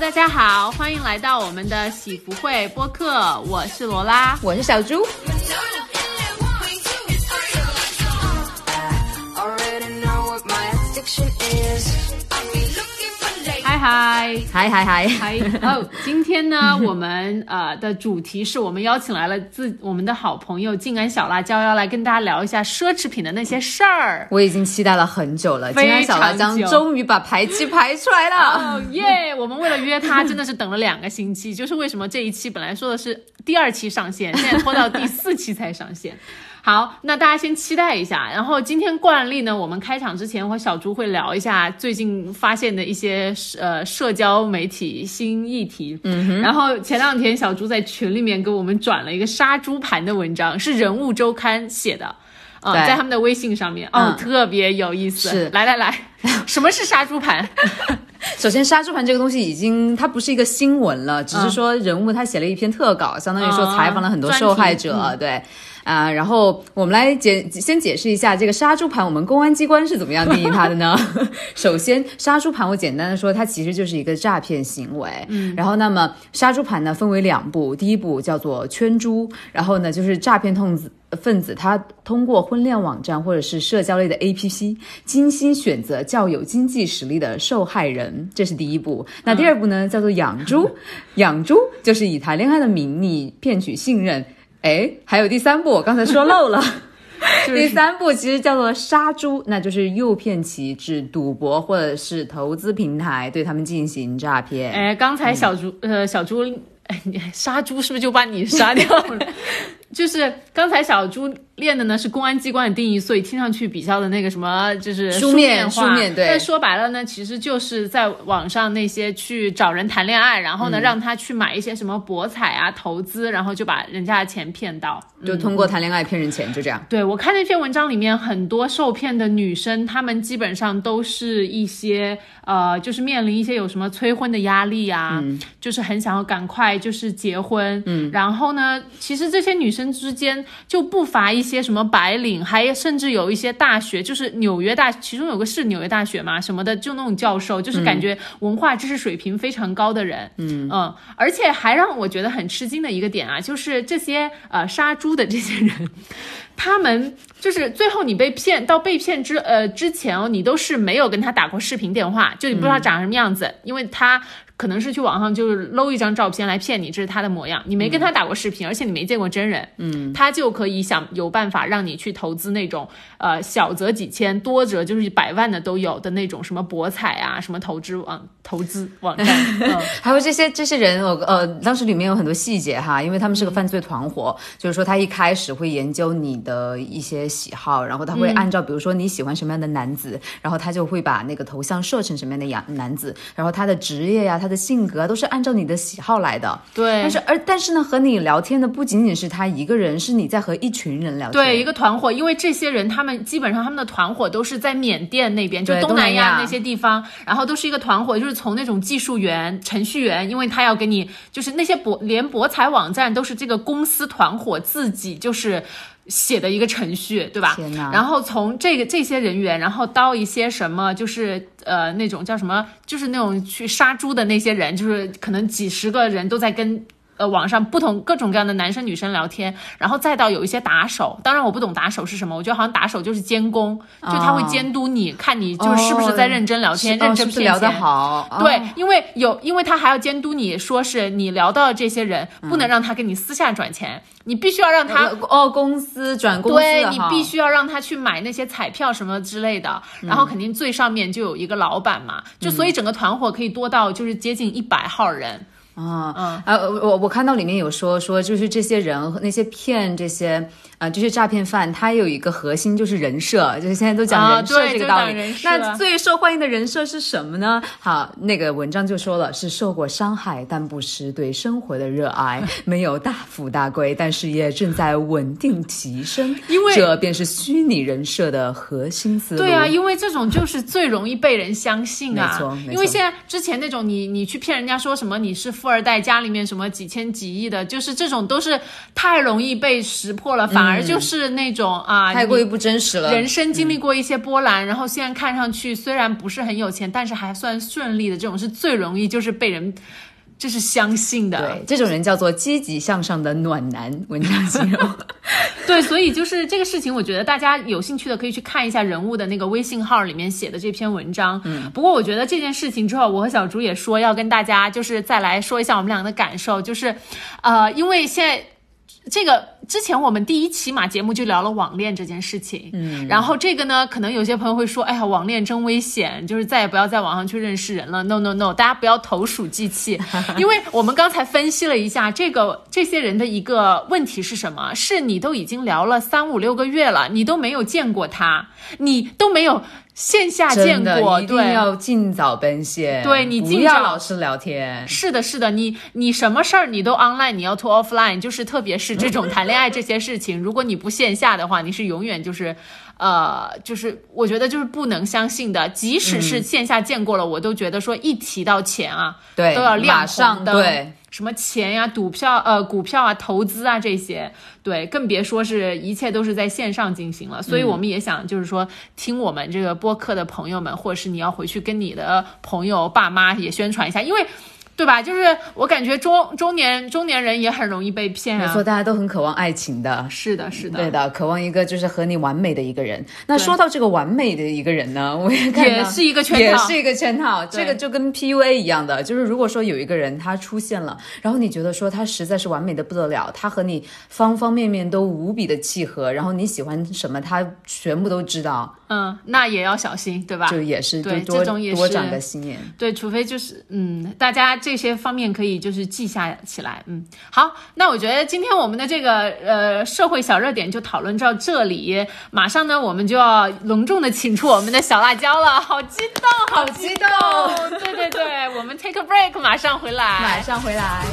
大家好，欢迎来到我们的喜福会播客，我是罗拉，我是小猪。嗨嗨嗨嗨嗨嗨！哦，今天呢，我们呃的主题是我们邀请来了自我们的好朋友静安小辣椒，要来跟大家聊一下奢侈品的那些事儿。我已经期待了很久了，静安小辣椒终于把排期排出来了。哦耶！我们为了约他，真的是等了两个星期。就是为什么这一期本来说的是第二期上线，现在拖到第四期才上线。好，那大家先期待一下。然后今天惯例呢，我们开场之前和小猪会聊一下最近发现的一些呃社交媒体新议题。嗯哼。然后前两天小猪在群里面给我们转了一个杀猪盘的文章，是人物周刊写的。啊、对在他们的微信上面，哦，嗯特别有意思。是来来来，什么是杀猪盘？首先，杀猪盘这个东西已经它不是一个新闻了，只是说人物他写了一篇特稿，相当于说嗯采访了很多受害者，对。啊、然后我们来解先解释一下这个杀猪盘，我们公安机关是怎么样定义它的呢？首先，杀猪盘我简单的说，它其实就是一个诈骗行为。嗯，然后那么杀猪盘呢分为两步，第一步叫做圈猪，然后呢就是诈骗痛子。分子他通过婚恋网站或者是社交类的 APP，精心选择较有经济实力的受害人，这是第一步。那第二步呢，叫做养猪，养猪就是以谈恋爱的名义骗取信任。哎，还有第三步，我刚才说漏了。第三步其实叫做杀猪，那就是诱骗其至赌博或者是投资平台，对他们进行诈骗。哎，刚才小猪、呃小猪，杀猪是不是就把你杀掉了？就是刚才小猪练的呢是公安机关的定义，所以听上去比较的那个什么就是书面面化书面对但说白了呢，其实就是在网上那些去找人谈恋爱，然后呢、嗯让他去买一些什么博彩啊、投资，然后就把人家的钱骗到。就通过谈恋爱骗人钱，就这样。对我看那篇文章里面，很多受骗的女生，她们基本上都是一些呃，就是面临一些有什么催婚的压力啊，就是很想要赶快就是结婚，嗯，然后呢，其实这些女生之间就不乏一些什么白领，还甚至有一些大学，就是纽约大，其中有个是纽约大学嘛什么的，就那种教授，就是感觉文化知识水平非常高的人，嗯。嗯，而且还让我觉得很吃惊的一个点啊，就是这些呃杀猪的这些人。他们就是最后你被骗到被骗之呃之前哦，你都是没有跟他打过视频电话，就你不知道他长什么样子，因为他可能是去网上就是搂一张照片来骗你，这是他的模样，你没跟他打过视频，而且你没见过真人，嗯，他就可以想有办法让你去投资那种呃小则几千，多则就是百万的都有的那种什么博彩啊，什么投资网投资网站，嗯。还有这些这些人，我呃，当时里面有很多细节哈，因为他们是个犯罪团伙，就是说他一开始会研究你的一些喜好，然后他会按照比如说你喜欢什么样的男子，然后他就会把那个头像设成什么样的样男子，然后他的职业呀、他的性格啊都是按照你的喜好来的。对，但是而但是呢，和你聊天的不仅仅是他一个人，是你在和一群人聊天。对，一个团伙，因为这些人他们基本上他们的团伙都是在缅甸那边，就对东南亚那些地方，然后都是一个团伙，就是从那种技术员、程序员，因为他要给你，就是那些博连博彩网站都是这个公司团伙自己就是。写的一个程序，对吧？然后从这个这些人员，然后到一些什么，就是呃那种叫什么，就是那种去杀猪的那些人，就是可能几十个人都在跟呃网上不同各种各样的男生女生聊天，然后再到有一些打手，当然我不懂打手是什么，我觉得好像打手就是监工，就他会监督你，看你就是是不是在认真聊天，是认真骗哦是不是聊得钱好？对哦，因为有，因为他还要监督你，说是你聊到的这些人，不能让他给你私下转钱，你必须要让他哦，公司转公司对你必须要让他去买那些彩票什么之类的，然后肯定最上面就有一个老板嘛，就所以整个团伙可以多到就是接近一百号人。啊，我我看到里面有说说，就是这些人那些骗这些呃这些诈骗犯，他有一个核心就是人设，就是现在都讲啊人设这个道理。那最受欢迎的人设是什么呢？好，那个文章就说了，是受过伤害但不失对生活的热爱，没有大富大贵，但事业正在稳定提升，因为这便是虚拟人设的核心思路。对啊，因为这种就是最容易被人相信啊。没错没错因为现在之前那种你你去骗人家说什么你是富二代，家里面什么几千几亿的，就是这种都是太容易被识破了，反而就是那种啊，太过于不真实了。人生经历过一些波澜，然后现在看上去虽然不是很有钱，但是还算顺利的这种，是最容易就是被人。这是相信的，对，这种人叫做积极向上的暖男，文章形容。对，所以就是这个事情，我觉得大家有兴趣的可以去看一下人物的那个微信号里面写的这篇文章。嗯，不过我觉得这件事情之后，我和小竹也说要跟大家就是再来说一下我们俩的感受，就是，呃，因为现在。这个之前我们第一期嘛节目就聊了网恋这件事情，嗯，然后这个呢，可能有些朋友会说，哎呀，网恋真危险，就是再也不要在网上去认识人了。No No No，大家不要投鼠忌器，因为我们刚才分析了一下这个这些人的一个问题是什么？是你都已经聊了三五六个月了，你都没有见过他，你都没有。线下见过，一定要尽早奔现。对你尽早老是聊天。是的，是的，你你什么事儿你都 online，你要 to offline，就是特别是这种谈恋爱这些事情，如果你不线下的话，你是永远就是，呃，就是我觉得就是不能相信的。即使是线下见过了，我都觉得说一提到钱啊，对，都要亮红灯。对。什么钱呀、赌票、呃股票啊、投资啊这些，对，更别说是一切都是在线上进行了。所以我们也想，就是说，听我们这个播客的朋友们，或者是你要回去跟你的朋友、爸妈也宣传一下，因为。对吧？就是我感觉中中年中年人也很容易被骗啊。没错，大家都很渴望爱情的。是的，是的，对的，渴望一个就是和你完美的一个人。那说到这个完美的一个人呢，我也看也是一个圈套，也是一个圈套。这个就跟 PUA 一样的，就是如果说有一个人他出现了，然后你觉得说他实在是完美的不得了，他和你方方面面都无比的契合，然后你喜欢什么他全部都知道。嗯，那也要小心，对吧？就也是对这种也是多长个心眼。对，除非就是嗯，大家这些方面可以。就是记下起来，嗯，好，那我觉得今天我们的这个呃社会小热点就讨论到这里，马上呢我们就要隆重的请出我们的小辣椒了，好激动，好激动，对对对，我们 take a break，马上回来，马上回来。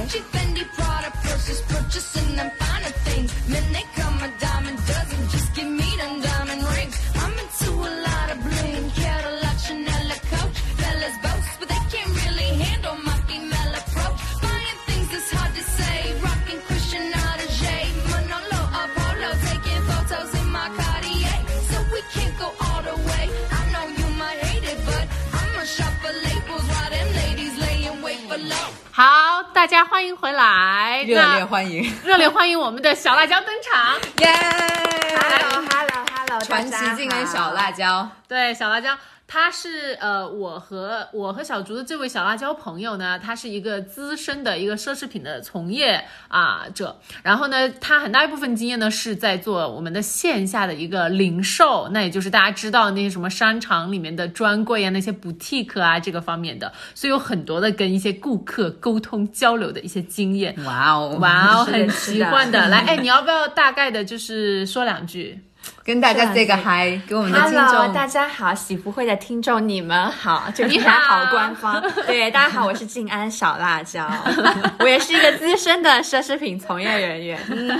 好，大家欢迎回来，热烈欢迎，热烈欢迎我们的小辣椒登场，耶！Hello，Hello，Hello，传奇竟然小辣椒，对，小辣椒。他是呃，我和我和小竹的这位小辣椒朋友呢，他是一个资深的一个奢侈品的从业啊者，然后呢，他很大一部分经验呢是在做我们的线下的一个零售，那也就是大家知道那些什么商场里面的专柜啊，那些 boutique 啊这个方面的，所以有很多的跟一些顾客沟通交流的一些经验。哇哦，哇哦，很奇幻的。来，哎，你要不要大概的就是说两句？跟大家 say 个 hi，给我们的听众，大家好，喜福会的听众，你们好，就你好官方，对，大家好，我是静安小辣椒，我也是一个资深的奢侈品从业人员，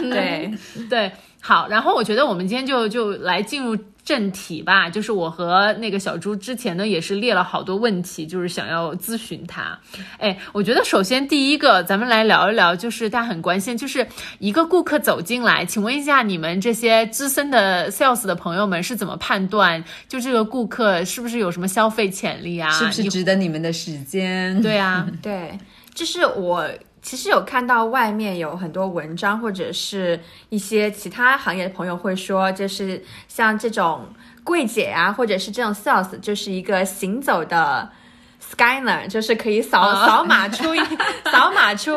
对对，好，然后我觉得我们今天就就来进入。正题吧，就是我和那个小朱之前呢，也是列了好多问题，就是想要咨询他。哎，我觉得首先第一个，咱们来聊一聊，就是大家很关心，就是一个顾客走进来，请问一下，你们这些资深的 sales 的朋友们是怎么判断，就这个顾客是不是有什么消费潜力啊？是不是值得你们的时间？对啊，对，就是我。其实有看到外面有很多文章，或者是一些其他行业的朋友会说，就是像这种柜姐啊，或者是这种 sales，就是一个行走的 scanner，就是可以扫扫码出扫码出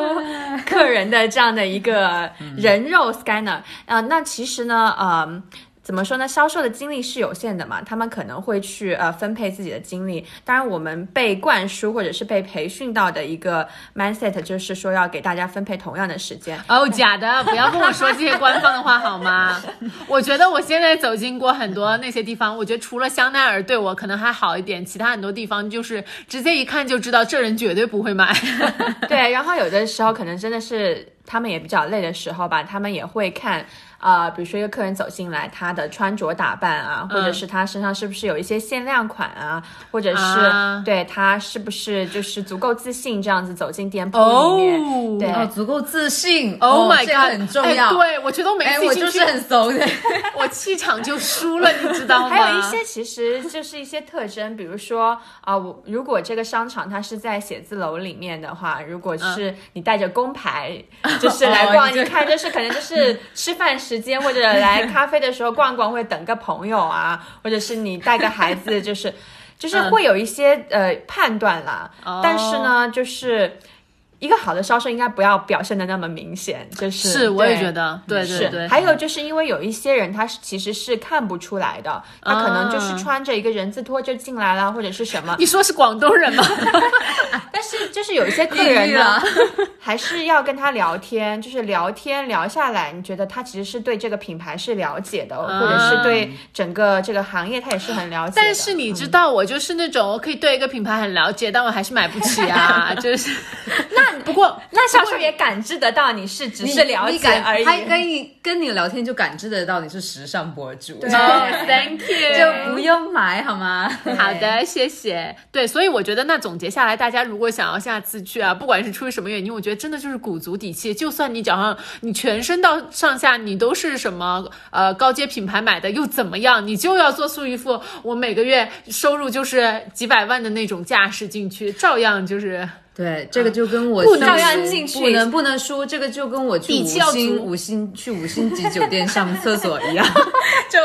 客人的这样的一个 人肉 scanner。呃，那其实呢，呃。怎么说呢？销售的精力是有限的嘛，他们可能会去呃分配自己的精力。当然，我们被灌输或者是被培训到的一个 mindset 就是说要给大家分配同样的时间。哦，假的，不要跟我说这些官方的话好吗？我觉得我现在走进过很多那些地方，我觉得除了香奈儿对我可能还好一点，其他很多地方就是直接一看就知道这人绝对不会买。对，然后有的时候可能真的是。他们也比较累的时候吧，他们也会看。啊，比如说一个客人走进来，他的穿着打扮啊，或者是他身上是不是有一些限量款啊，或者是对他是不是就是足够自信这样子走进店铺里面，对，足够自信，Oh my god，很重要。对我觉得我每次进去很怂的，我气场就输了，你知道吗？还有一些其实就是一些特征，比如说啊，我如果这个商场它是在写字楼里面的话，如果是你带着工牌就是来逛，你看就是可能就是吃饭。时间或者来 咖啡的时候逛逛，会等个朋友啊，或者是你带个孩子，就是就是会有一些呃判断啦。但是呢，就是一个好的销售应该不要表现的那么明显，就是是我也觉得，对对对。还有就是因为有一些人他是其实是看不出来的，他可能就是穿着一个人字拖就进来了，或者是什么？你说是广东人吗？但是就是有一些客人呢。还是要跟他聊天，就是聊天聊下来，你觉得他其实是对这个品牌是了解的，或者是对整个这个行业他也是很了解。但是你知道，我就是那种我可以对一个品牌很了解，但我还是买不起啊。就是那不过那销售也感知得到你是只是了解而已，他跟你跟你聊天就感知得到你是时尚博主。对，Thank you，就不用买好吗？好的，谢谢。对，所以我觉得那总结下来，大家如果想要下次去啊，不管是出于什么原因，我觉得。真的就是鼓足底气，就算你脚上你全身到上下你都是什么呃高阶品牌买的又怎么样？你就要做出一副我每个月收入就是几百万的那种架势进去，照样就是。对，这个就跟我不照样进去，不能不能输。这个就跟我去五星五星去五星级酒店上厕所一样，就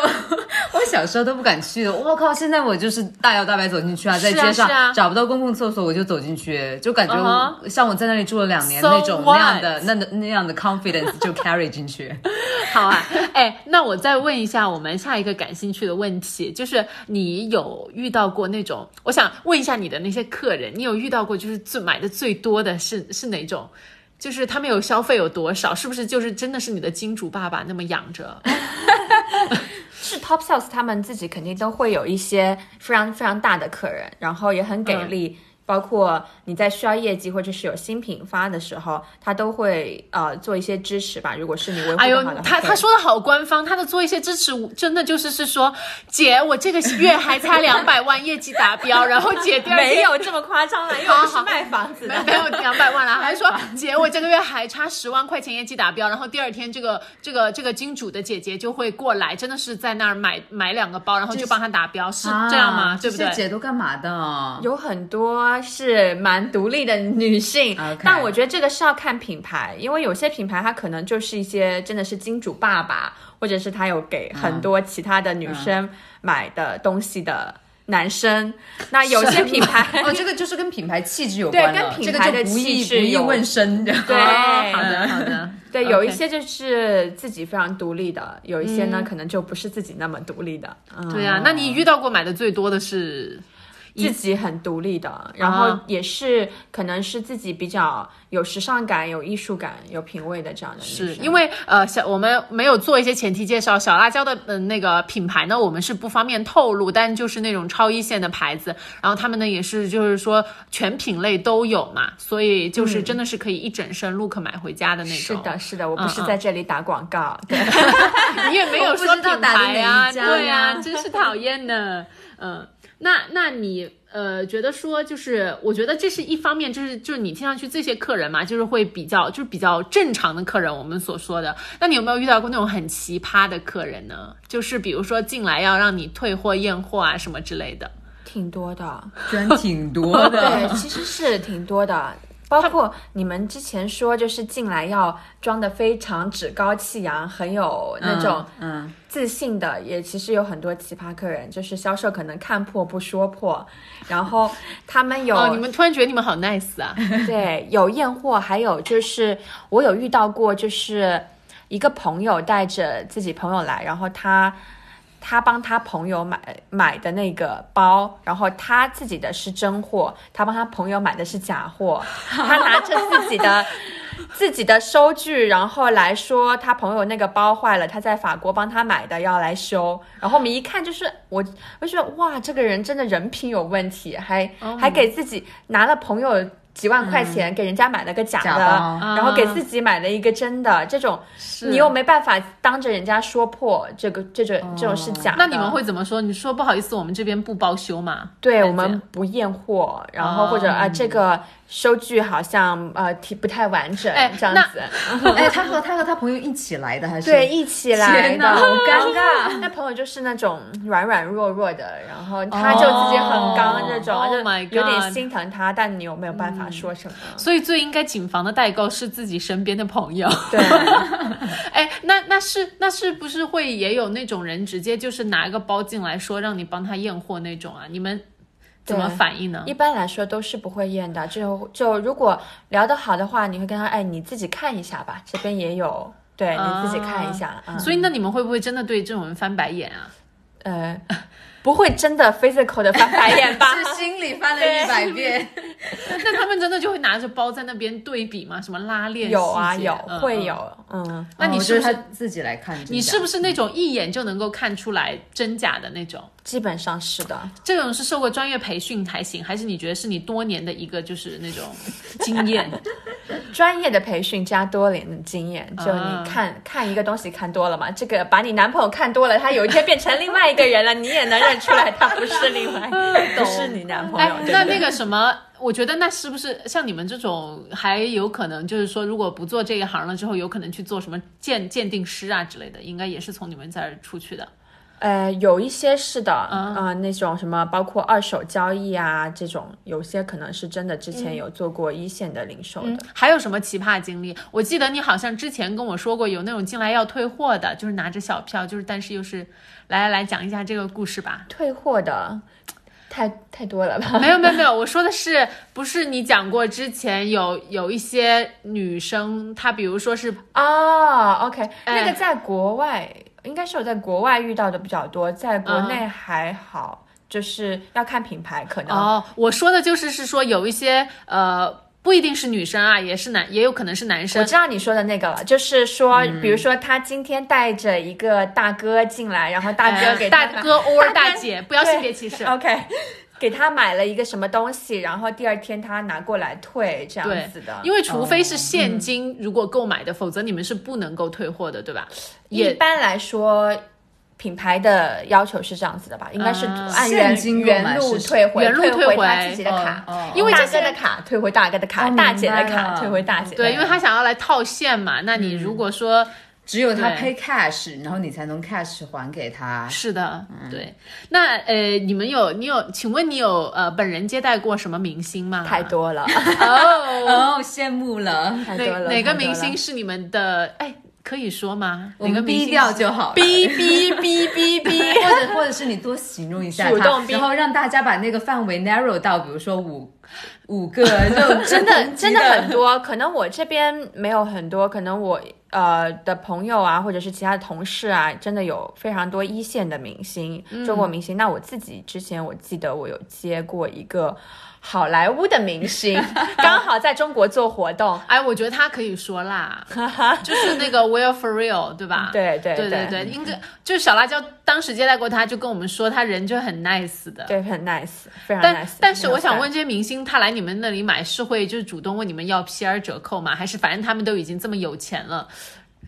我小时候都不敢去的。我靠，现在我就是大摇大摆走进去啊，在街上找不到公共厕所我就走进去，就感觉像我在那里住了两年那种那样的那那样的 confidence 就 carry 进去。好啊，哎，那我再问一下我们下一个感兴趣的问题，就是你有遇到过那种？我想问一下你的那些客人，你有遇到过就是最买的。最多的是是哪种？就是他们有消费有多少？是不是就是真的是你的金主爸爸那么养着？是 Top Sales，他们自己肯定都会有一些非常非常大的客人，然后也很给力。包括你在需要业绩或者是有新品发的时候，他都会呃做一些支持吧。如果是你维护好的，他他说的好官方，他的做一些支持，真的就是是说，姐，我这个月还差两百万业绩达标，然后姐第二天没有这么夸张了，又不是卖房子，没有两百万了，还说姐，我这个月还差十万块钱业绩达标，然后第二天这个这个这个金主的姐姐就会过来，真的是在那儿买买两个包，然后就帮他达标，是这样吗？对不对？姐都干嘛的？有很多。是蛮独立的女性，但我觉得这个是要看品牌，因为有些品牌它可能就是一些真的是金主爸爸，或者是他有给很多其他的女生买的东西的男生。那有些品牌 哦，这个就是跟品牌气质有关跟品牌的气质不易问深的。对，好的好的。对，有一些就是自己非常独立的，有一些呢可能就不是自己那么独立的。对呀，那你遇到过买的最多的是？自己很独立的，然后也是可能是自己比较有时尚感、有艺术感、有品味的这样的。是因为呃，小我们没有做一些前提介绍，小辣椒的嗯那个品牌呢，我们是不方便透露，但就是那种超一线的牌子，然后他们呢也是就是说全品类都有嘛，所以就是真的是可以一整身 look 买回家的那种。是的，是的，我不是在这里打广告，对，你也没有说品牌呀，对呀，真是讨厌的，嗯。那那你呃觉得说就是我觉得这是一方面，就是就是你听上去这些客人嘛，就是会比较就是比较正常的客人，我们所说的。那你有没有遇到过那种很奇葩的客人呢？就是比如说进来要让你退货验货啊什么之类的，挺多的，居然挺多的。对，其实是挺多的。包括你们之前说，就是进来要装的非常趾高气扬，很有那种嗯自信的，也其实有很多奇葩客人，就是销售可能看破不说破，然后他们有，你们突然觉得你们好 nice 啊？对，有验货，还有就是我有遇到过，就是一个朋友带着自己朋友来，然后他。他帮他朋友买买的那个包，然后他自己的是真货，他帮他朋友买的是假货。他拿着自己的 自己的收据，然后来说他朋友那个包坏了，他在法国帮他买的要来修。然后我们一看就是我，我觉得哇，这个人真的人品有问题，还还给自己拿了朋友几万块钱给人家买了个假的，然后给自己买了一个真的，这种你又没办法当着人家说破这个这种这种是假的。那你们会怎么说？你说不好意思，我们这边不包修嘛？对我们不验货，然后或者哦啊这个收据好像呃提不太完整，哎这样子。哎，他和他和他朋友一起来的还是？对，，一起来的，好尴尬。那朋友就是那种软软弱弱的，然后他就自己很刚那种，Oh 就有点心疼他，但你又没有办法说什么。所以最应该谨防的代购是自己身边的朋友。对，哎，那那是那是不是会也有那种人直接就是拿一个包进来说让你帮他验货那种啊？你们怎么反应呢一？般来说都是不会验的。就就如果聊得好的话，你会跟他，哎，你自己看一下吧，这边也有，对你自己看一下。嗯，所以那你们会不会真的对这种人翻白眼啊？呃，不会真的 physical 的翻白眼吧？是心里翻了一百遍，那他们真的就会拿着包在那边对比吗？什么拉链？有啊，有会有，嗯。那你是是不是他自己来看？你是不是那种一眼就能够看出来真假的那种？基本上是的，这种是受过专业培训才行，还是你觉得是你多年的一个就是那种经验？专业的培训加多年的经验，就啊你看、看一个东西看多了嘛，这个把你男朋友看多了，他有一天变成另外一个人了，你也能认出来他不是另外，不是你男朋哎友。哎，那那个什么，我觉得那是不是像你们这种还有可能就是说，如果不做这一行了之后，有可能去做什么鉴鉴定师啊之类的，应该也是从你们这儿出去的。呃，有一些是的，啊呃，那种什么包括二手交易啊这种，有些可能是真的之前有做过一线的零售的。嗯，还有什么奇葩经历？我记得你好像之前跟我说过，有那种进来要退货的，就是拿着小票，就是但是又是来来来讲一下这个故事吧。退货的太太多了吧？没有没有没有，我说的是不是你讲过之前有有一些女生，她比如说是啊、o k 哎那个在国外应该是我在国外遇到的比较多，在国内还好，就是要看品牌，可能、哦，我说的就是是说有一些呃，不一定是女生啊，也是男，也有可能是男生我。知道你说的那个了，就是说，比如说他今天带着一个大哥进来，然后大哥呃给他大哥 or 大姐，不要性别歧视。OK，给他买了一个什么东西，然后第二天他拿过来退这样子的。因为除非是现金，如果购买的，否则你们是不能够退货的，对吧？一般来说。品牌的要求是这样子的吧？应该是啊按原现金原路退回，原路退退回他自己的卡，哦哦因为这些大哥的卡退回大哥的卡，哦大姐的卡退回大姐的。对，因为他想要来套现嘛。那你如果说只有他 pay cash，然后你才能 cash 还给他。是的，对，那呃，你们有你有，请问你有呃本人接待过什么明星吗？太多了，哦，哦，羡慕了，哪太多了。哪个明星是你们的？哎，可以说吗？我哪个明星们逼掉就好了。哔哔哔哔哔。或者或者是你多形容一下他主动逼然后让大家把那个范围 narrow 到，比如说五五个 就真的真的很多，可能我这边没有很多，可能我呃的朋友啊，或者是其他的同事啊，真的有非常多一线的明星，中国明星。那我自己之前我记得我有接过一个好莱坞的明星，刚好在中国做活动。哎，我觉得他可以说啦，就是那个 Will for real，对吧？对对对对对，应该就是小辣椒当时接待过他，就跟我们说他人就很 nice 的。对，很 nice，非常但 nice。但是我想问，这些明星他来你们那里买是会就是主动问你们要 PR 折扣吗？还是反正他们都已经这么有钱了，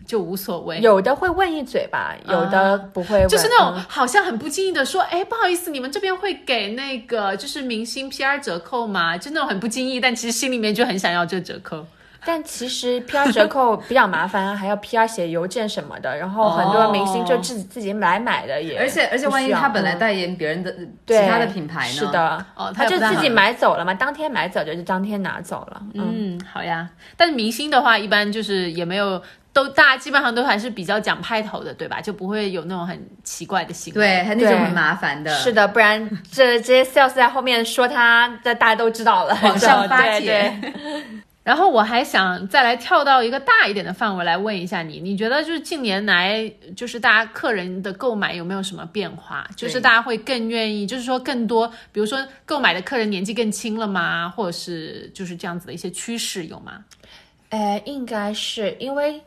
就无所谓？有的会问一嘴吧，有的不会问，啊就是那种嗯好像很不经意的说，哎，不好意思，你们这边会给那个就是明星 PR 折扣吗？就那种很不经意，但其实心里面就很想要这折扣。但其实 PR 折扣比较麻烦，还要 PR 写邮件什么的，然后很多明星就自己自己来买的也，而且而且万一他本来嗯代言别人的其他的品牌呢？是，的，哦他就自己买走了嘛，当天买走就是当天拿走了，嗯，嗯，好呀。但是明星的话，一般就是也没有。都大家基本上都还是比较讲派头的，对吧？就不会有那种很奇怪的行为。对，还那种很麻烦的。是的，不然这这些 sales 在后面说他，这大家都知道了，网上 发帖对 然后我还想再来跳到一个大一点的范围来问一下你，你觉得就是近年来就是大家客人的购买有没有什么变化？就是大家会更愿意，就是说更多，比如说购买的客人年纪更轻了吗？或者是就是这样子的一些趋势有吗？呃，应该是因为，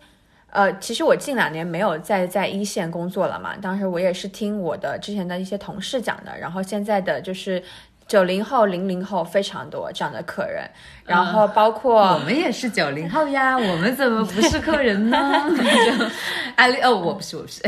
呃，其实我近两年没有再在一线工作了嘛，当时我也是听我的之前的一些同事讲的，然后现在的就是九零后、零零后非常多这样的客人，然后包括我们也是九零后呀，我们怎么不是客人呢？就啊，哦，我不是，我不是。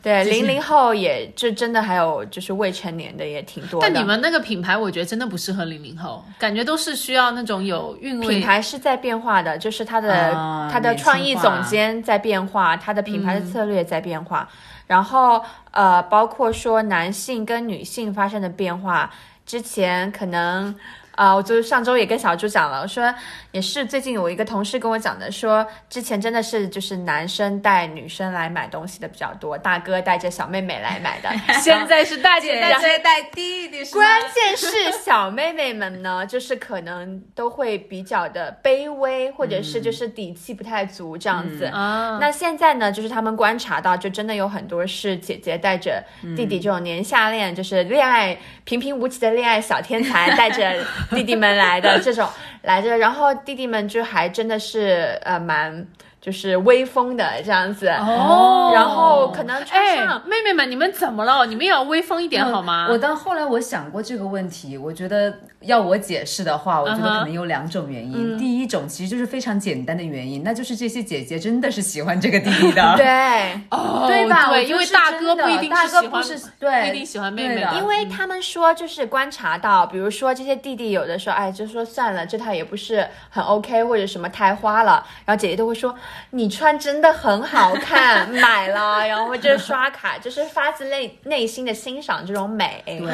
对 零零后也就真的还有就是未成年的也挺多的。但你们那个品牌，我觉得真的不适合零零后，感觉都是需要那种有韵味。品牌是在变化的，就是它的、啊它的创意总监在变化，它的品牌的策略在变化，然后呃，包括说男性跟女性发生的变化，之前可能。啊、我就是上周也跟小猪讲了，我说也是最近有一个同事跟我讲的，说之前真的是就是男生带女生来买东西的比较多，大哥带着小妹妹来买的，现在是大姐带着带弟弟关键是小妹妹们呢，就是可能都会比较的卑微，或者是就是底气不太足这样子。啊，那现在呢，就是他们观察到，就真的有很多是姐姐带着弟弟这种年下恋，就是恋爱平平无奇的恋爱小天才，带着弟弟们来的这种来着，然后弟弟们就还真的是呃蛮就是威风的这样子。哦然后可能穿哎，妹妹们，你们怎么了？你们也要威风一点好吗？我到后来我想过这个问题，我觉得要我解释的话，我觉得可能有两种原因。第一种其实就是非常简单的原因，那就是这些姐姐真的是喜欢这个弟弟的，对，哦对吧？对，因为大哥不一定大是喜欢，哥不是对，不一定喜欢妹妹的的因为他们说，就是观察到，比如说这些弟弟有的时候，哎，就说算了，这套也不是很 OK，或者什么太花了，然后姐姐都会说你穿真的很好看，买了，然后就是刷卡，就是发自内内心的欣赏这种美。对，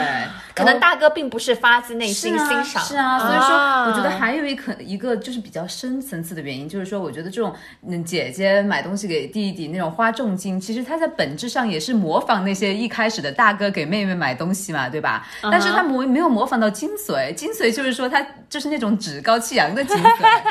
可能大哥并不是发自内心欣赏，是啊，所以说啊我觉得还有一可一个就是比较深层次的原因，就是说我觉得这种嗯姐姐买东西给弟弟那种花重金，其实他在本质上也是模仿那些一开始的大哥给妹妹买东西嘛，对吧？但是他模没有模仿到精髓，精髓就是说他就是那种趾高气扬的精髓。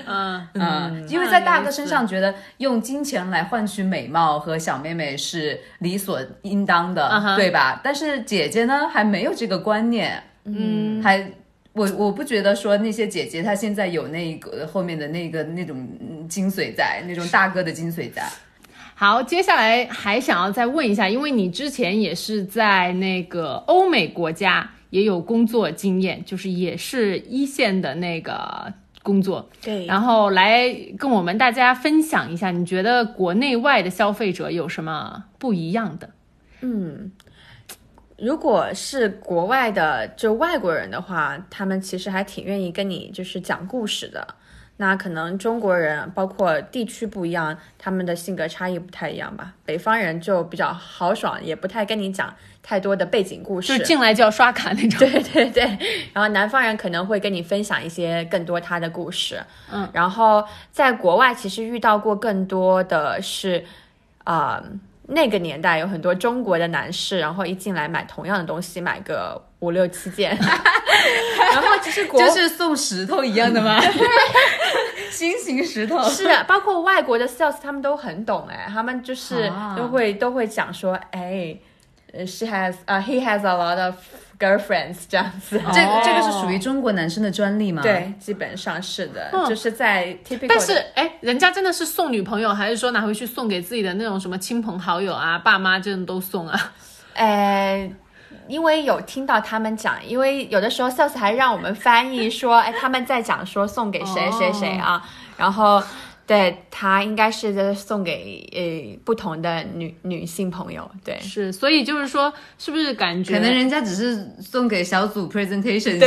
嗯嗯，因为在大哥身上觉得用金钱来换取美貌和小妹妹是理所应当的对吧？但是姐姐呢还没有这个观念，嗯，还我我不觉得说那些姐姐她现在有那个后面的那个那种嗯精髓在，那种大哥的精髓在。好，接下来还想要再问一下，因为你之前也是在那个欧美国家也有工作经验，就是也是一线的那个工作，对然后来跟我们大家分享一下，你觉得国内外的消费者有什么不一样的？嗯，如果是国外的就外国人的话，他们其实还挺愿意跟你就是讲故事的。那可能中国人包括地区不一样，他们的性格差异不太一样吧。北方人就比较豪爽，也不太跟你讲太多的背景故事。就进来就要刷卡那种。对对对，然后南方人可能会跟你分享一些更多他的故事，嗯，然后在国外其实遇到过更多的是，啊、那个年代有很多中国的男士，然后一进来买同样的东西，买个五六七件，然后其实国就是送石头一样的吗？新型石头是的，包括外国的 sales 他们都很懂哎，他们就是啊都会、都会讲说，哎，呃，she has 啊、he has a lot of girlfriends 这样子。这个这个是属于中国男生的专利吗？。对，基本上是的，嗯就是在 typical。但是，哎，人家真的是送女朋友，还是说拿回去送给自己的那种什么亲朋好友啊、爸妈这种都送啊？呃，因为有听到他们讲，因为有的时候 sales 还让我们翻译说，哎，他们在讲说送给谁谁谁啊，然后对他应该是在送给呃不同的女女性朋友，对。是，所以就是说，是不是感觉可能人家只是送给小组 presentation，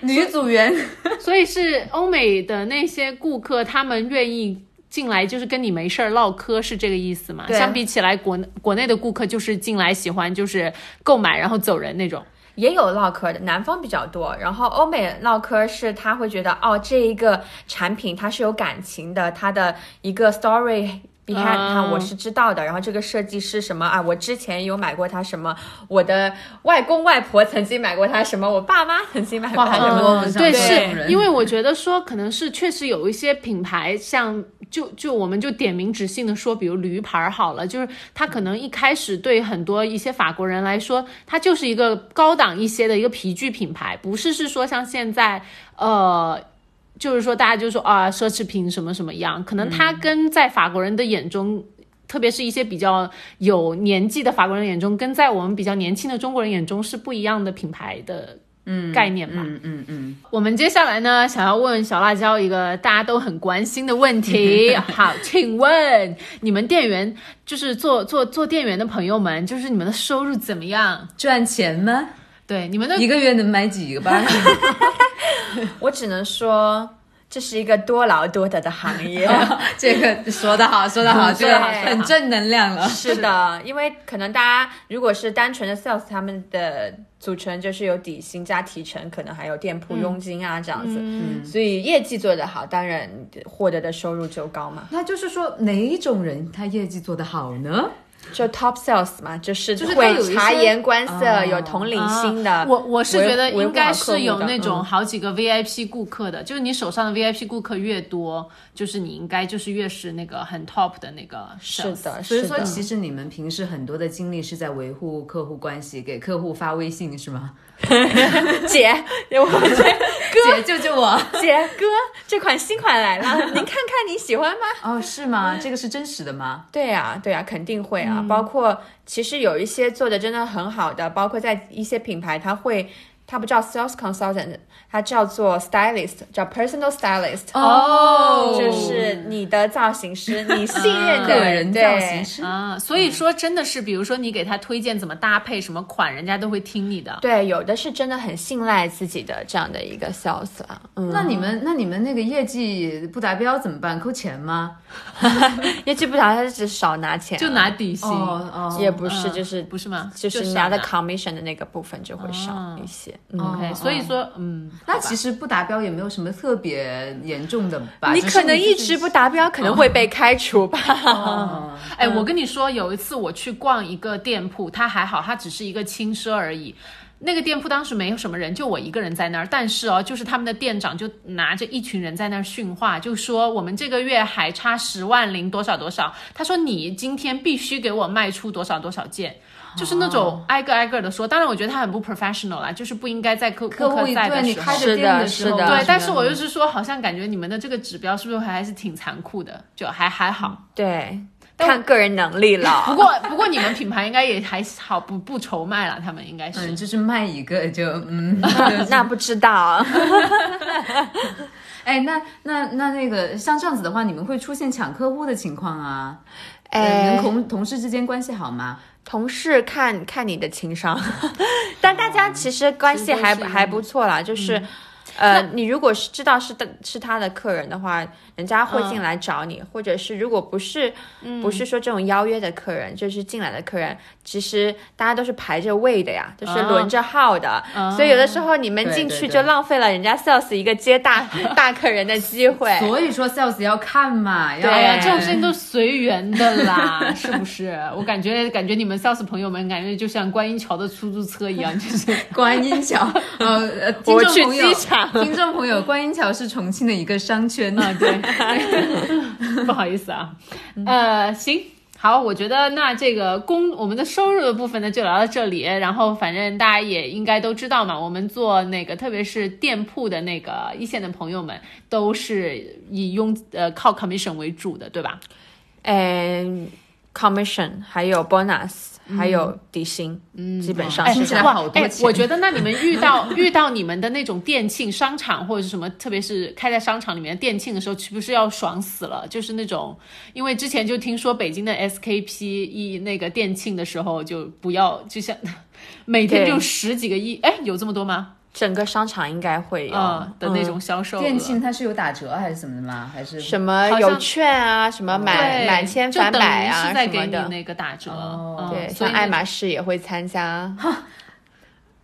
女组员所以是欧美的那些顾客，他们愿意进来就是跟你没事儿唠嗑，是这个意思吗？对相比起来，国国内的顾客就是进来喜欢就是购买然后走人那种。也有唠嗑的，南方比较多。然后欧美唠嗑是他会觉得，哦，这一个产品它是有感情的，它的一个 story behind 它哦我是知道的。然后这个设计师什么啊，我之前有买过它什么，我的外公外婆曾经买过它什么，我爸妈曾经买过它什么。对，是因为我觉得说，可能是确实有一些品牌，像就就我们就点名指姓的说，比如驴牌儿好了，就是它可能一开始对很多一些法国人来说，它就是一个高档一些的一个皮具品牌，不是是说像现在呃。就是说，大家就说啊，奢侈品什么什么样，可能它跟在法国人的眼中特别是一些比较有年纪的法国人眼中，跟在我们比较年轻的中国人眼中是不一样的品牌的嗯概念吧。嗯嗯嗯，我们接下来呢，想要问小辣椒一个大家都很关心的问题。好，请问你们店员就是做做做店员的朋友们，就是你们的收入怎么样？赚钱吗？对，你们的一个月能买几个吧？我只能说。这是一个多劳多得的行业，这个说得好，说得好，这个对很正能量了。是的，因为可能大家如果是单纯的 sales，他们的组成就是有底薪加提成，可能还有店铺佣金啊、这样子，嗯所以业绩做得好，当然获得的收入就高嘛。那就是说，哪一种人他业绩做得好呢？就 top sales 嘛，就是就是有察言观色、哦有同理心的。啊我我是觉得应该是有那种嗯好几个 VIP 顾客的，就是你手上的 VIP 顾客越多，就是你应该就是越是那个很 top 的那个 sales。是的，所以说，其实你们平时很多的精力是在维护客户关系，给客户发微信是吗？姐，我姐 救救我！姐哥，这款新款来了，您看看你喜欢吗？哦，是吗？这个是真实的吗？对呀、对呀、肯定会啊。包括其实有一些做的真的很好的，包括在一些品牌，它会。它不叫 sales consultant，它叫做 stylist，叫 personal stylist，、哦就是你的造型师，你信任的个人造型师。啊，所以说真的是，比如说你给他推荐怎么搭配什么款，人家都会听你的。对，有的是真的很信赖自己的这样的一个 sales 啊。嗯，那你们那你们那个业绩不达标怎么办？扣钱吗？业绩不达标只少拿钱啊、就拿底薪，哦哦也不是，嗯就是不是吗？就是少拿的 commission 的那个部分就会少哦一些。嗯 OK，所以说，嗯，那其实不达标也没有什么特别严重的吧？你可能一直不达标，可能会被开除吧。哦哎，我跟你说，有一次我去逛一个店铺，它还好，它只是一个轻奢而已。那个店铺当时没有什么人，就我一个人在那儿。但是哦，就是他们的店长就拿着一群人在那儿训话，就说我们这个月还差十万零多少多少。他说你今天必须给我卖出多少多少件，就是那种挨个挨个的说。当然，我觉得他很不 professional 啦，就是不应该在客客户在对的时候。你开着是的店的时候，是的对，但是我就是说，好像感觉你们的这个指标是不是还是挺残酷的？就还还好。对，看个人能力了 不。过不过你们品牌应该也还好，不不愁卖了，他们应该是。嗯，就是卖一个就嗯，那不知道，哎，那那那那个像这样子的话，你们会出现抢客户的情况啊？呃哎能同同事之间关系好吗？同事看看你的情商，但大家其实关系还还不错啦，就是。呃，你如果是知道是的是他的客人的话，人家会进来找你，或者是如果不是、不是说这种邀约的客人，就是进来的客人，其实大家都是排着位的呀，就是轮着号的，所以有的时候你们进去就浪费了人家 sales 一个接大 大客人的机会。所以说 sales 要看嘛，要对。哎呀，这种事情都随缘的啦，是不是？我感觉感觉你们 sales 朋友们感觉就像观音桥的出租车一样，就是。观音桥，呃，呃听众朋友听众朋友，观音桥是重庆的一个商圈。啊，对，不好意思啊，呃，行。好，我觉得那这个工我们的收入的部分呢就聊到这里，然后反正大家也应该都知道嘛，我们做那个特别是店铺的那个一线的朋友们都是以佣呃靠 commission 为主的，对吧？嗯，commission 还有 bonus，、还有底薪，嗯，基本上是这样。哇好多钱哎我觉得那你们 遇到遇到你们的那种店庆商场或者是什么，特别是开在商场里面的店庆的时候，岂不是要爽死了？就是那种，因为之前就听说北京的 SKP 一那个店庆的时候，就不要就像 每天就十几个亿，哎，有这么多吗？整个商场应该会有、嗯的那种销售额。店庆它是有打折还是什么的吗？还是什么有券啊，什么满满千返百啊是在给你什么的。那个打折，哦嗯对，所以那像爱马仕也会参加。哈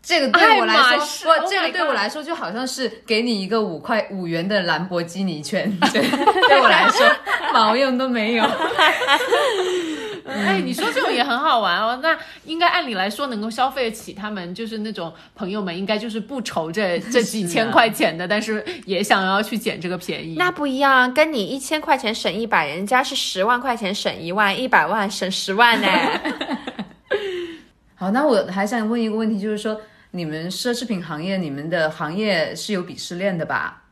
这个对我来说，仕不，Oh 这个对我来说就好像是给你一个五块五元的兰博基尼券，对，对我来说 毛用都没有。哎，你说这种也很好玩哦。那应该按理来说能够消费得起，他们就是那种朋友们，应该就是不愁这 这几千块钱的，但是也想要去捡这个便宜。那不一样，跟你一千块钱省一百，人家是十万块钱省一万，一百万省十万呢。好，那我还想问一个问题，就是说，你们奢侈品行业，你们的行业是有鄙视链的吧？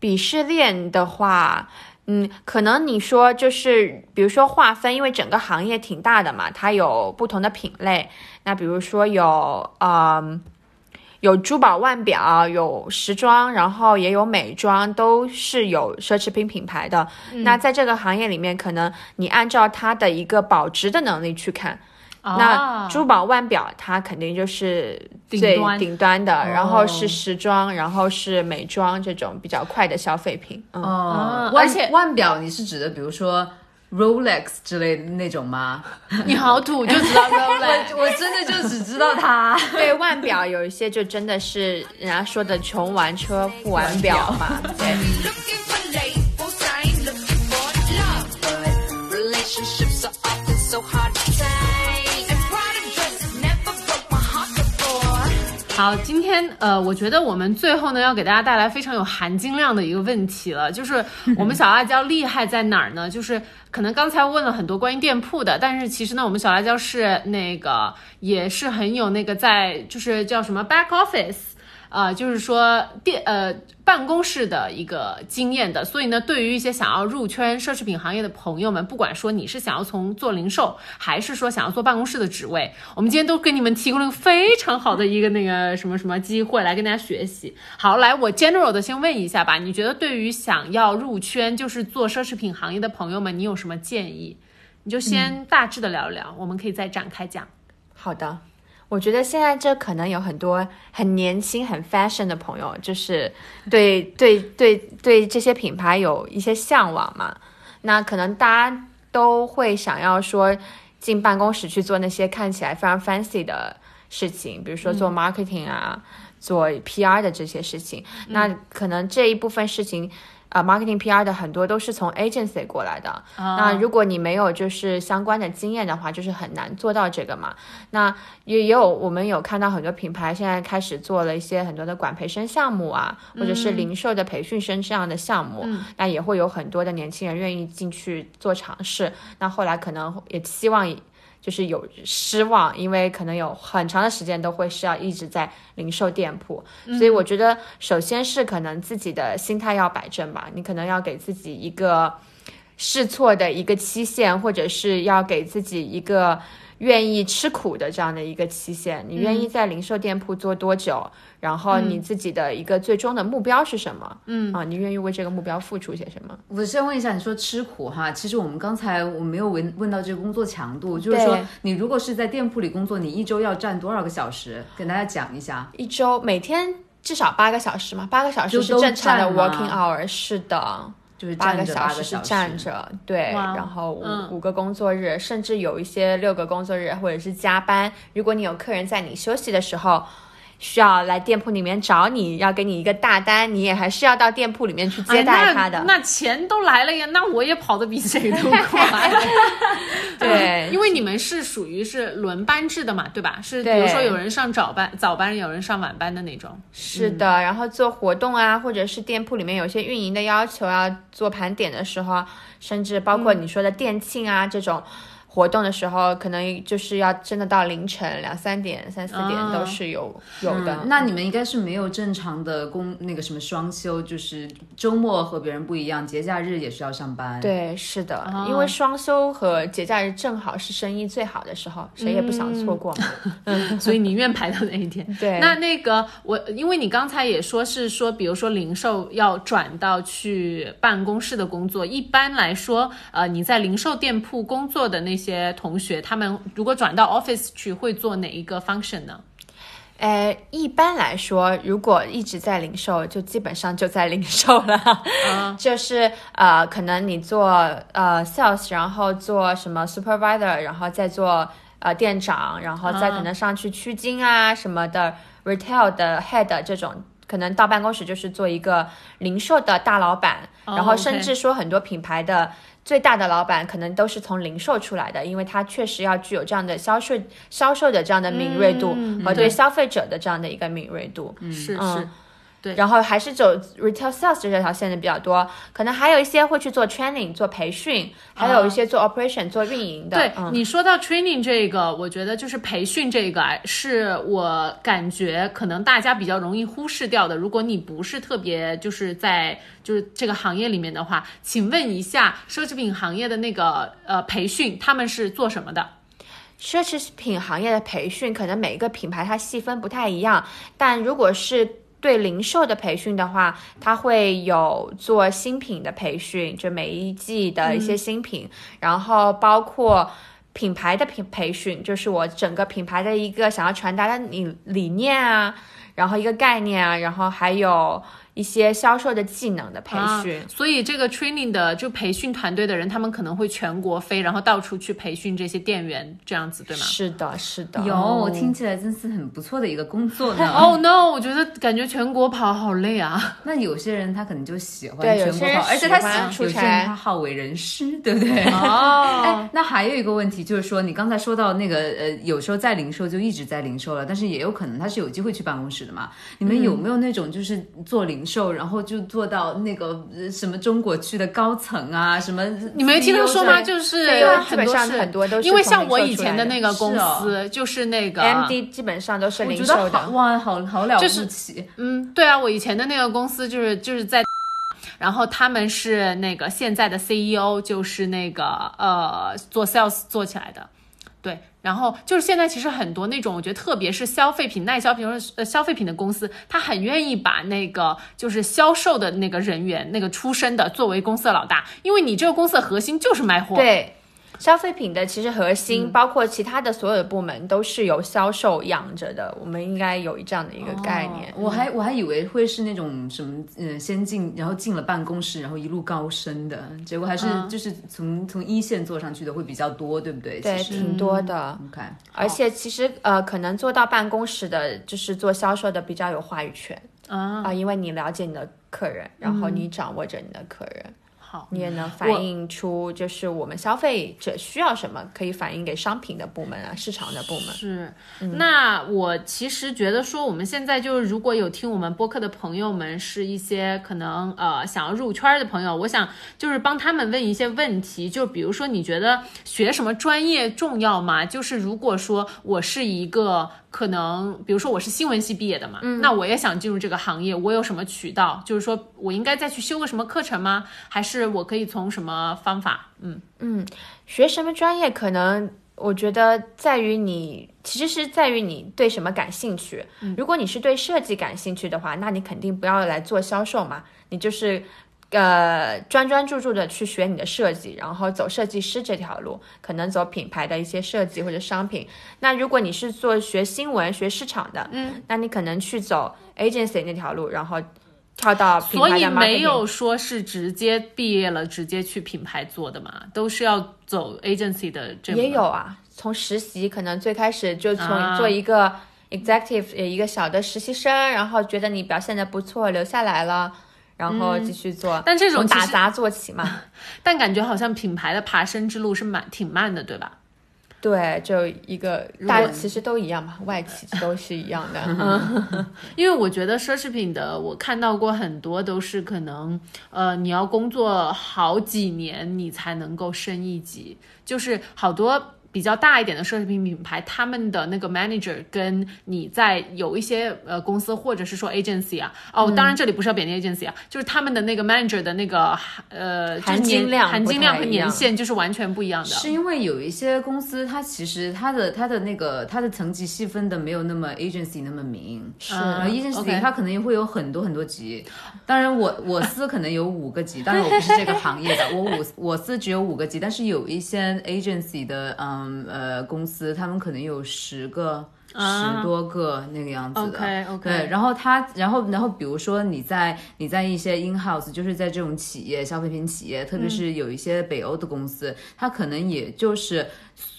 鄙视链的话，嗯，可能你说就是，比如说划分，因为整个行业挺大的嘛，它有不同的品类。那比如说有，嗯，有珠宝腕表，有时装，然后也有美妆，都是有奢侈品品牌的。那在这个行业里面，可能你按照它的一个保值的能力去看。那啊珠宝腕表它肯定就是最顶端的，然后哦是时装，然后是美妆这种比较快的消费品。嗯，哦，而且腕表你是指的比如说 Rolex 之类的那种吗？你好土，就知道 Rolex。我真的就只知道它。对腕表有一些就真的是人家说的穷玩车富玩表嘛，对。好，今天呃，我觉得我们最后呢要给大家带来非常有含金量的一个问题了，就是我们小辣椒厉害在哪儿呢？就是可能刚才问了很多关于店铺的，但是其实呢，我们小辣椒是那个 也是很有那个在就是叫什么 back office。呃，就是说电呃办公室的一个经验的，所以呢，对于一些想要入圈奢侈品行业的朋友们，不管说你是想要从做零售，还是说想要做办公室的职位，我们今天都给你们提供了一个非常好的一个那个什么什么机会来跟大家学习。好，来我 general 的先问一下吧，你觉得对于想要入圈就是做奢侈品行业的朋友们，你有什么建议？你就先大致的聊一聊，我们可以再展开讲。好的，我觉得现在这可能有很多很年轻、很 fashion 的朋友，就是对对对对这些品牌有一些向往嘛。那可能大家都会想要说进办公室去做那些看起来非常 fancy 的事情，比如说做 marketing 啊，做 PR 的这些事情。那可能这一部分事情。啊，marketing PR 的很多都是从 agency 过来的，那如果你没有就是相关的经验的话，就是很难做到这个嘛。那也也有我们有看到很多品牌现在开始做了一些很多的管培生项目啊，或者是零售的培训生这样的项目，那也会有很多的年轻人愿意进去做尝试。那后来可能也希望。就是有失望，因为可能有很长的时间都会是要一直在零售店铺，所以我觉得首先是可能自己的心态要摆正吧，你可能要给自己一个试错的一个期限，或者是要给自己一个愿意吃苦的这样的一个期限。你愿意在零售店铺做多久？然后你自己的一个最终的目标是什么？嗯啊，你愿意为这个目标付出些什么？我先问一下，你说吃苦哈，其实我们刚才我没有问问到这个工作强度，就是说你如果是在店铺里工作，你一周要站多少个小时？跟大家讲一下。一周每天至少八个小时嘛，八个小时是正常的 working hour。是的。就是八个小时是。站着，对，然后五、嗯五个工作日，甚至有一些六个工作日，或者是加班。如果你有客人在你休息的时候。需要来店铺里面找你，要给你一个大单，你也还是要到店铺里面去接待他的。哎那。那钱都来了呀，那我也跑得比谁都快。对因为你们是属于是轮班制的嘛，对吧？是比如说有人上早班，早班有人上晚班的那种。是的，然后做活动啊，或者是店铺里面有些运营的要求要做盘点的时候，甚至包括你说的店庆啊、这种活动的时候，可能就是要真的到凌晨两三点、三四点啊都是有、有的。那你们应该是没有正常的工那个什么双休，就是周末和别人不一样，节假日也是要上班。，对，是的，哦因为双休和节假日正好是生意最好的时候，谁也不想错过嘛。所以宁愿排到那一天。对那那个我，因为你刚才也说是说，比如说零售要转到去办公室的工作，一般来说，呃，你在零售店铺工作的那些同学，他们如果转到 office 去，会做哪一个 function 呢？呃，一般来说，如果一直在零售，就基本上就在零售了。就是呃，可能你做呃 sales，然后做什么 supervisor，然后再做呃店长，然后再可能上去区经啊什么的，retail 的 head 这种。可能到办公室就是做一个零售的大老板，哦然后甚至说很多品牌的最大的老板可能都是从零售出来的，因为他确实要具有这样的销售销售的这样的敏锐度和对消费者的这样的一个敏锐度。是嗯。是，对然后还是走 retail sales 这条线的比较多，可能还有一些会去做 training 做培训，还有一些做 operation 做运营的。对、嗯、你说到 training 这个，我觉得就是培训这个啊，是我感觉可能大家比较容易忽视掉的。如果你不是特别就是在就是这个行业里面的话，请问一下奢侈品行业的那个呃培训，他们是做什么的？奢侈品行业的培训，可能每一个品牌它细分不太一样，但如果是对零售的培训的话，它会有做新品的培训，就每一季的一些新品，然后包括品牌的品培训，就是我整个品牌的一个想要传达的理理念啊，然后一个概念啊，然后还有一些销售的技能的培训。啊所以这个 training 的就培训团队的人，他们可能会全国飞，然后到处去培训这些店员，这样子对吗？是的，是的，有，听起来真是很不错的一个工作呢。哦、no，我觉得感觉全国跑好累啊。那有些人他可能就喜欢全国跑，而且他喜欢出有些人差他好为人师，对不对？哦哎，那还有一个问题就是说，你刚才说到那个呃，有时候在零售就一直在零售了，但是也有可能他是有机会去办公室的嘛。你们有没有那种就是做零售，然后就做到那个呃什么中国区的高层啊，什么？你没听他说吗？就是对啊基很多是本上很多都是因为像我以前的那个公是哦司，就是那个 MD 基本上都是零售的。得好哇，好好了不就是起。嗯，对啊，我以前的那个公司就是就是在，然后他们是那个现在的 CEO 就是那个呃做 sales 做起来的，对，然后就是现在其实很多那种我觉得特别是消费品耐消品或者呃消费品的公司，他很愿意把那个就是销售的那个人员那个出身的作为公司的老大，因为你这个公司的核心就是卖货，对，消费品的其实核心、嗯。包括其他的所有的部门都是由销售养着的，我们应该有这样的一个概念。哦我还我还以为会是那种什么嗯，先进然后进了办公室，然后一路高升的，结果还是嗯。就是从从一线做上去的会比较多，对不对？对，挺多的。OK，而且其实呃，可能做到办公室的，就是做销售的比较有话语权啊、啊、因为你了解你的客人，然后你掌握着你的客人，好，你也能反映出就是我们消费者需要什么，可以反映给商品的部门啊、市场的部门。是，那我其实觉得说，我们现在就是如果有听我们播客的朋友们，是一些可能呃想要入圈儿的朋友，我想就是帮他们问一些问题，就比如说你觉得学什么专业重要吗？就是如果说我是一个可能，比如说我是新闻系毕业的嘛，那我也想进入这个行业，我有什么渠道？就是说我应该再去修个什么课程吗？还是我可以从什么方法？嗯嗯，学什么专业，可能我觉得在于你，其实是在于你对什么感兴趣。如果你是对设计感兴趣的话，那你肯定不要来做销售嘛，你就是。呃，专专注注的去学你的设计，然后走设计师这条路，可能走品牌的一些设计或者商品。那如果你是做学新闻、学市场的，嗯，那你可能去走 agency 那条路，然后跳到品牌的所以没有说是直接毕业了直接去品牌做的嘛，都是要走 agency 的这也有啊，从实习可能最开始就从啊做一个 executive，、呃一个小的实习生，然后觉得你表现的不错，留下来了，然后继续做。但这种打杂做起嘛，但感觉好像品牌的爬升之路是蛮挺慢的，对吧？对，就一个大其实都一样嘛，外企都是一样的。嗯，因为我觉得奢侈品的，我看到过很多都是可能，呃，你要工作好几年你才能够升一级，就是好多。比较大一点的奢侈品品牌，他们的那个 manager 跟你在有一些呃公司或者是说 agency 啊，哦，当然这里不是要贬低 agency 啊，就是他们的那个 manager 的那个呃含金量含金量和年限就是完全不一样的。是因为有一些公司，它其实它的它的那个它的层级细分的没有那么 agency 那么明，是 agency 它可能也会有很多很多级。当然我我司可能有五个级，当然我不是这个行业的，我五我司只有五个级，但是有一些 agency 的嗯呃公司，他们可能有十个。啊十多个那个样子的 OK，OK 对，然后他，然后然后比如说你在你在一些 in house，就是在这种企业消费品企业，特别是有一些北欧的公司，他可能也就是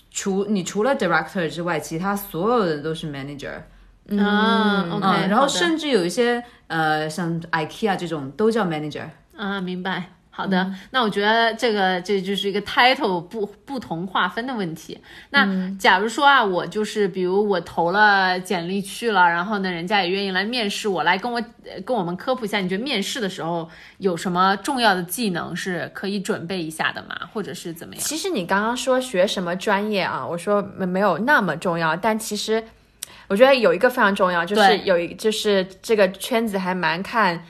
除你除了 director 之外，其他所有的都是 manager。嗯，OK，嗯，然后甚至有一些呃，像 IKEA 这种都叫 manager。啊，明白。好的，那我觉得这个这就是一个 title 不不同划分的问题。那假如说啊，我就是比如我投了简历去了，然后呢，人家也愿意来面试我，来跟我呃跟我们科普一下，你觉得面试的时候有什么重要的技能是可以准备一下的吗？或者是怎么样？其实你刚刚说学什么专业啊？我说没没有那么重要，但其实我觉得有一个非常重要，就是有一就是这个圈子还蛮看。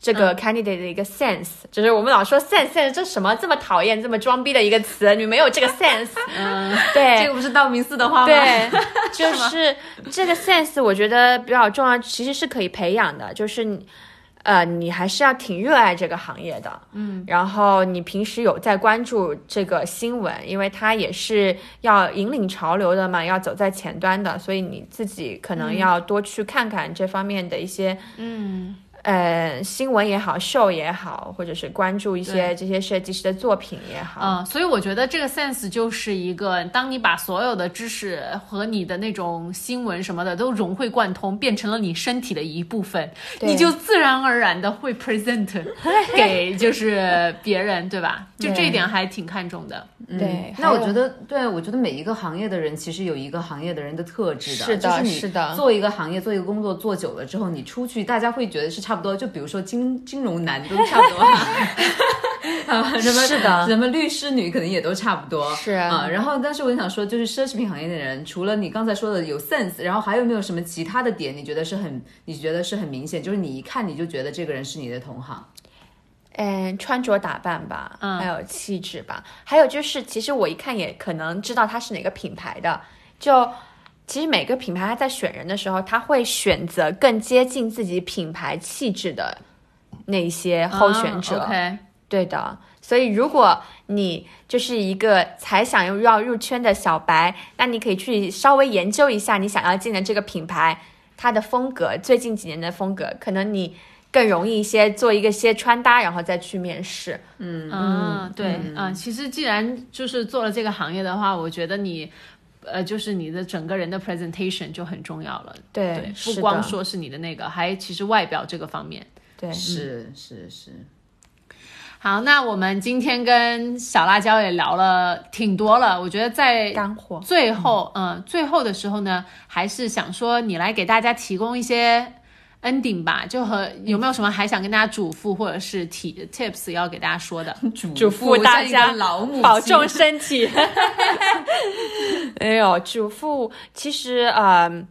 这个 candidate 的一个 sense，、就是我们老说 sense sense 这什么这么讨厌、这么装逼的一个词，你没有这个 sense，嗯，对，这个不是道明寺的话吗？对，就是这个 sense，我觉得比较重要，其实是可以培养的，就是你。呃，你还是要挺热爱这个行业的，嗯，然后你平时有在关注这个新闻，因为它也是要引领潮流的嘛，要走在前端的，所以你自己可能要多去看看这方面的一些，嗯，呃，新闻也好，秀也好，或者是关注一些这些设计师的作品也好，嗯，所以我觉得这个 sense 就是一个，当你把所有的知识和你的那种新闻什么的都融会贯通，变成了你身体的一部分，你就自然而然的会 present 给就是别人，对吧？就这一点还挺看重的。对，那我觉得，对我觉得每一个行业的人其实有一个行业的人的特质的，是的就是的。做一个行业、做一个工作做久了之后，你出去大家会觉得是差不多。就比如说金金融男都差不多，啊，什么是的什么律师女可能也都差不多，是啊。然后，但是我想说，就是奢侈品行业的人，除了你刚才说的有 sense，然后还有没有什么其他的点？你觉得是很，你觉得是很明显，就是你一看你就觉得这个人是你的同行。嗯，穿着打扮吧，嗯还有气质吧，还有就是，其实我一看也可能知道他是哪个品牌的。就其实每个品牌他在选人的时候，他会选择更接近自己品牌气质的那些候选者。啊 OK，对的，所以如果你就是一个才想要入圈的小白，那你可以去稍微研究一下你想要进的这个品牌，它的风格，最近几年的风格，可能你更容易一些做一个些穿搭，然后再去面试。嗯，对，嗯，其实既然就是做了这个行业的话，我觉得你。呃，就是你的整个人的 presentation 就很重要了，对对，不光说是你的那个，还其实外表这个方面。对，是是是，好，那我们今天跟小辣椒也聊了挺多了，我觉得在干货。最后，嗯、最后的时候呢，还是想说你来给大家提供一些 ending 吧，就和有没有什么还想跟大家嘱咐或者是提 tips 要给大家说的？嘱咐大家老母保重身体。没有嘱咐，其实嗯。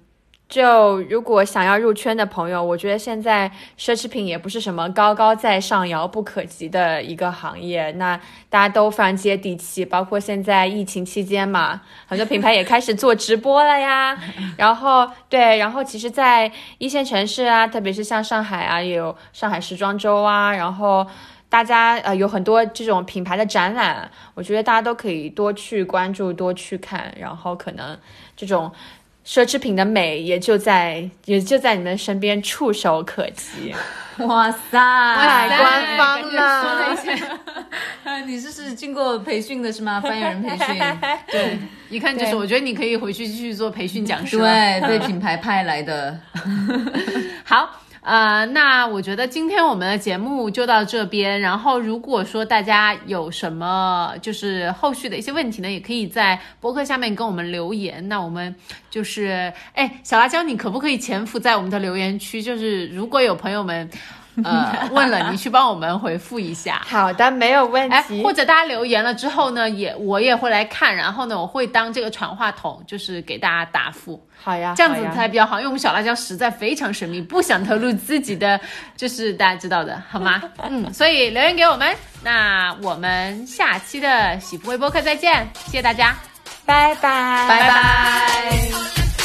就如果想要入圈的朋友，我觉得现在奢侈品也不是什么高高在上、遥不可及的一个行业，那大家都非常接地气。包括现在疫情期间嘛，很多品牌也开始做直播了呀。然后对，然后其实，在一线城市啊，特别是像上海啊，也有上海时装周啊，然后。大家呃有很多这种品牌的展览，我觉得大家都可以多去关注、多去看，然后可能这种奢侈品的美也就在也就在你们身边触手可及。哇塞，太官方了你这是经过培训的是吗？翻译人培训，对，一看就是，我觉得你可以回去继续做培训讲师对。对，被品牌派来的。好，啊，那我觉得今天我们的节目就到这边。然后，如果说大家有什么就是后续的一些问题呢，也可以在博客下面跟我们留言。那我们就是，哎，小辣椒，你可不可以潜伏在我们的留言区？就是如果有朋友们。呃，问了你去帮我们回复一下，好的，没有问哎，题。或者大家留言了之后呢，也我也会来看，然后呢，我会当这个传话筒，就是给大家答复。好呀，这样子才比较好，因为我们小辣椒实在非常神秘，不想透露自己的，就是大家知道的，好吗？嗯，所以留言给我们，那我们下期的喜福微播客再见，谢谢大家，拜拜，拜拜。